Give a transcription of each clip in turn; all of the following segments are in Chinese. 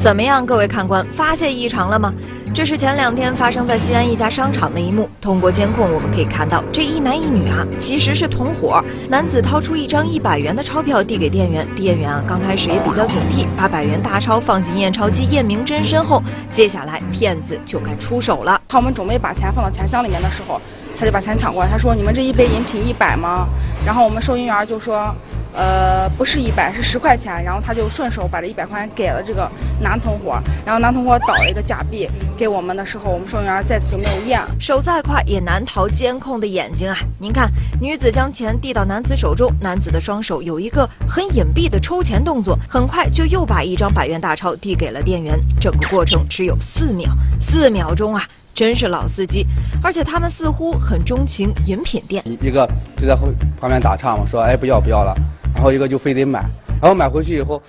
怎么样，各位看官，发现异常了吗？这是前两天发生在西安一家商场的一幕。通过监控，我们可以看到这一男一女啊，其实是同伙。男子掏出一张一百元的钞票递给店员，店员啊刚开始也比较警惕，把百元大钞放进验钞机验明真身后，接下来骗子就该出手了。他们准备把钱放到钱箱里面的时候，他就把钱抢过来，他说：“你们这一杯饮品一百吗？”然后我们收银员就说。呃，不是一百，是十块钱。然后他就顺手把这一百块钱给了这个男同伙，然后男同伙倒了一个假币给我们的时候，我们收银员再次就没有验。手再快也难逃监控的眼睛啊！您看，女子将钱递到男子手中，男子的双手有一个很隐蔽的抽钱动作，很快就又把一张百元大钞递给了店员。整个过程只有四秒，四秒钟啊！真是老司机，而且他们似乎很钟情饮品店。一个就在后旁边打岔嘛，说哎不要不要了，然后一个就非得买，然后买回去以后，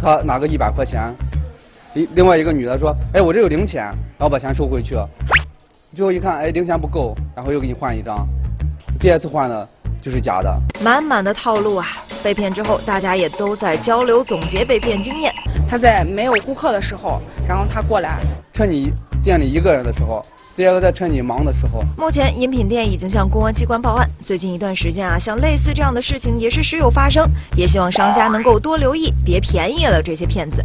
他拿个一百块钱，另另外一个女的说哎我这有零钱，然后把钱收回去，最后一看哎零钱不够，然后又给你换一张，第二次换的就是假的，满满的套路啊！被骗之后，大家也都在交流总结被骗经验。他在没有顾客的时候，然后他过来，趁你。店里一个人的时候，第二个在趁你忙的时候。目前饮品店已经向公安机关报案。最近一段时间啊，像类似这样的事情也是时有发生，也希望商家能够多留意，别便宜了这些骗子。